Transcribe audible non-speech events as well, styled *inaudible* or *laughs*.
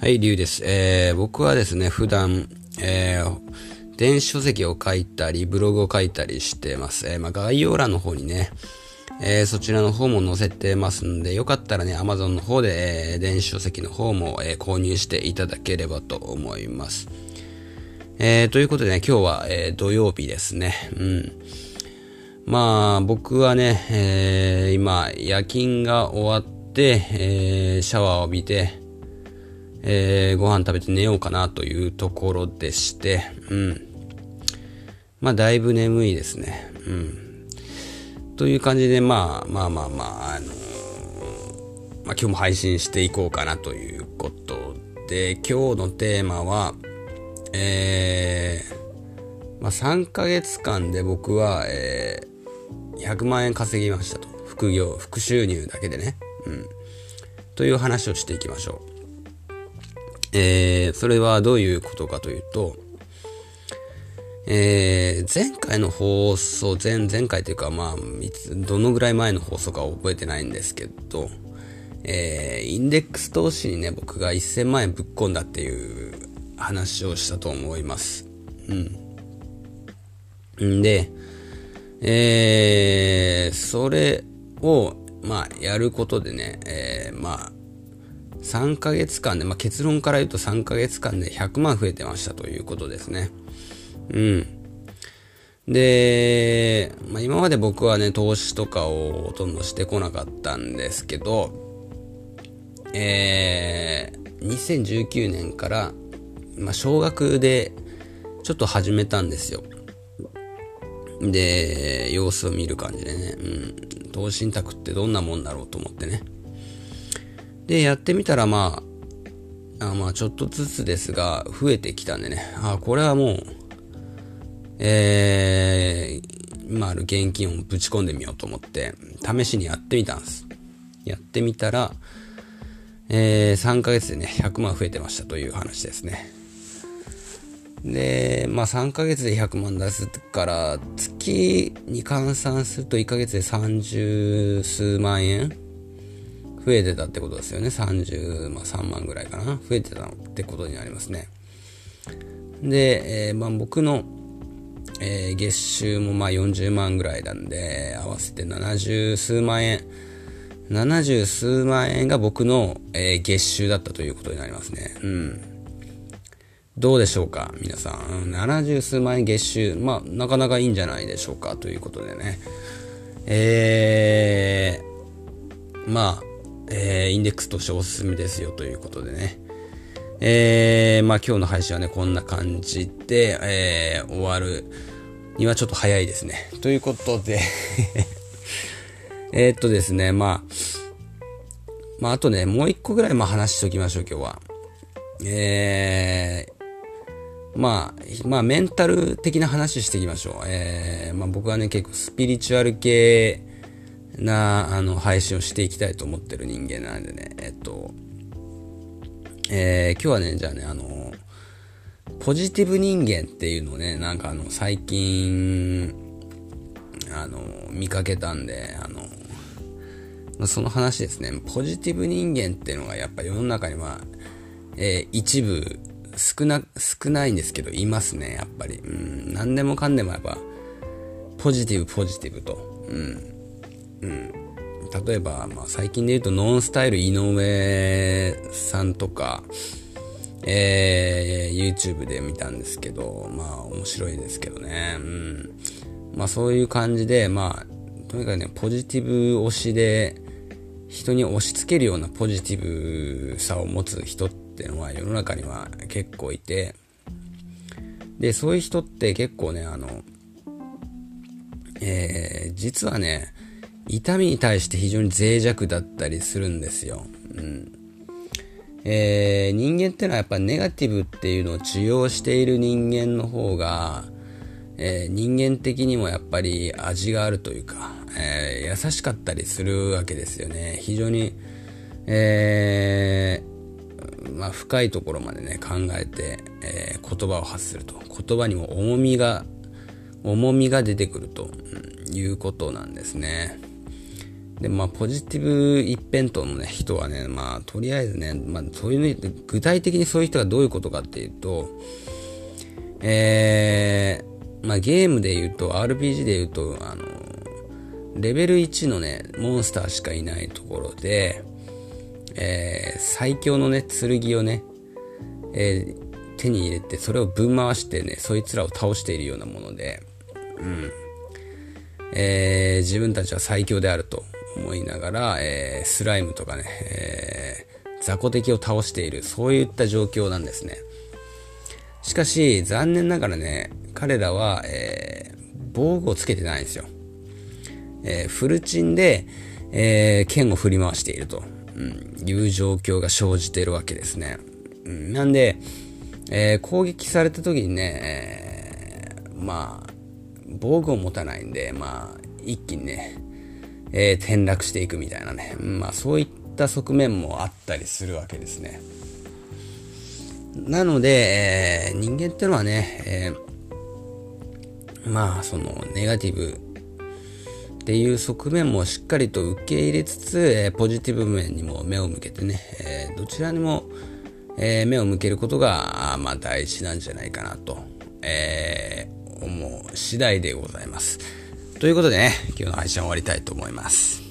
はい、りゅうです。えー、僕はですね、普段、えー、電子書籍を書いたり、ブログを書いたりしてます。えー、まあ、概要欄の方にね、えー、そちらの方も載せてますんで、よかったらね、Amazon の方で、えー、電子書籍の方も、えー、購入していただければと思います。えー、ということでね、今日は、えー、土曜日ですね。うん。まあ、僕はね、えー、今、夜勤が終わって、えー、シャワーを浴びて、えー、ご飯食べて寝ようかなというところでして、うん。まあ、だいぶ眠いですね。うん。という感じで、まあ、まあまあまあ、あのー、まあ今日も配信していこうかなということで、今日のテーマは、えー、まあ3ヶ月間で僕は、えー、100万円稼ぎましたと。副業、副収入だけでね。うん。という話をしていきましょう。えー、それはどういうことかというと、えー、前回の放送、前、前回というか、まあ、いつ、どのぐらい前の放送か覚えてないんですけど、えー、インデックス投資にね、僕が1000万円ぶっ込んだっていう話をしたと思います。うん。んで、えー、それを、まあ、やることでね、えー、まあ、3ヶ月間で、まあ、結論から言うと3ヶ月間で100万増えてましたということですね。うん。で、まあ、今まで僕はね、投資とかをほとんどしてこなかったんですけど、えー、2019年から、まあ、少額でちょっと始めたんですよ。で、様子を見る感じでね、うん、投資信託ってどんなもんだろうと思ってね。で、やってみたらまあ、あまあちょっとずつですが、増えてきたんでね、あこれはもう、えー、今ある現金をぶち込んでみようと思って、試しにやってみたんです。やってみたら、えー、3ヶ月でね、100万増えてましたという話ですね。で、まあ3ヶ月で100万出すから、月に換算すると1ヶ月で30数万円増えてたってことですよね。30、まあ、3万ぐらいかな。増えてたってことになりますね。で、えー、まあ、僕の、えー、月収もまあ40万ぐらいなんで、合わせて70数万円。70数万円が僕の、えー、月収だったということになりますね。うん。どうでしょうか皆さん。70数万円月収。まあ、なかなかいいんじゃないでしょうかということでね。えー、まあ、えー、インデックスとしておすすめですよということでね。えー、まあ今日の配信はね、こんな感じで、えー、終わるにはちょっと早いですね。ということで *laughs* えっとですね、まあ、まああとね、もう一個ぐらいまあ話しておきましょう、今日は。えー、まあ、まあメンタル的な話していきましょう。えー、まあ僕はね、結構スピリチュアル系な、あの、配信をしていきたいと思ってる人間なんでね、えっと、えー、今日はね、じゃあね、あの、ポジティブ人間っていうのをね、なんかあの、最近、あの、見かけたんで、あの、その話ですね、ポジティブ人間っていうのがやっぱ世の中には、えー、一部少な、少ないんですけど、いますね、やっぱり。うん、何でもかんでもやっぱ、ポジティブ、ポジティブと。うん。うん、例えば、まあ、最近で言うとノンスタイル井上さんとか、えー、YouTube で見たんですけど、まあ面白いですけどね。うん。まあそういう感じで、まあ、とにかくね、ポジティブ推しで、人に押し付けるようなポジティブさを持つ人ってのは世の中には結構いて、で、そういう人って結構ね、あの、えー、実はね、痛みに対して非常に脆弱だったりするんですよ。うんえー、人間ってのはやっぱネガティブっていうのを治療している人間の方が、えー、人間的にもやっぱり味があるというか、えー、優しかったりするわけですよね。非常に、えまあ、深いところまでね、考えて、え言葉を発すると。言葉にも重みが、重みが出てくるということなんですね。で、まあ、ポジティブ一辺倒のね、人はね、まあ、とりあえずね、まあ、そういうね、具体的にそういう人がどういうことかっていうと、えー、まあ、ゲームで言うと、RPG で言うと、あの、レベル1のね、モンスターしかいないところで、えー、最強のね、剣をね、えー、手に入れて、それをぶん回してね、そいつらを倒しているようなもので、うん。えー、自分たちは最強であると思いながら、えー、スライムとかね、えー、雑魚敵を倒している、そういった状況なんですね。しかし、残念ながらね、彼らは、えー、防具をつけてないんですよ。えー、フルチンで、えー、剣を振り回していると、うん、いう状況が生じているわけですね。うん、なんで、えー、攻撃された時にね、えー、まあ、防具を持たないんで、まあ、一気にね、えー、転落していくみたいなね、まあそういった側面もあったりするわけですね。なので、えー、人間ってのはね、えー、まあそのネガティブっていう側面もしっかりと受け入れつつ、えー、ポジティブ面にも目を向けてね、えどちらにも、え目を向けることが、まあ大事なんじゃないかなと、え思う次第でございます。ということでね、今日の配信終わりたいと思います。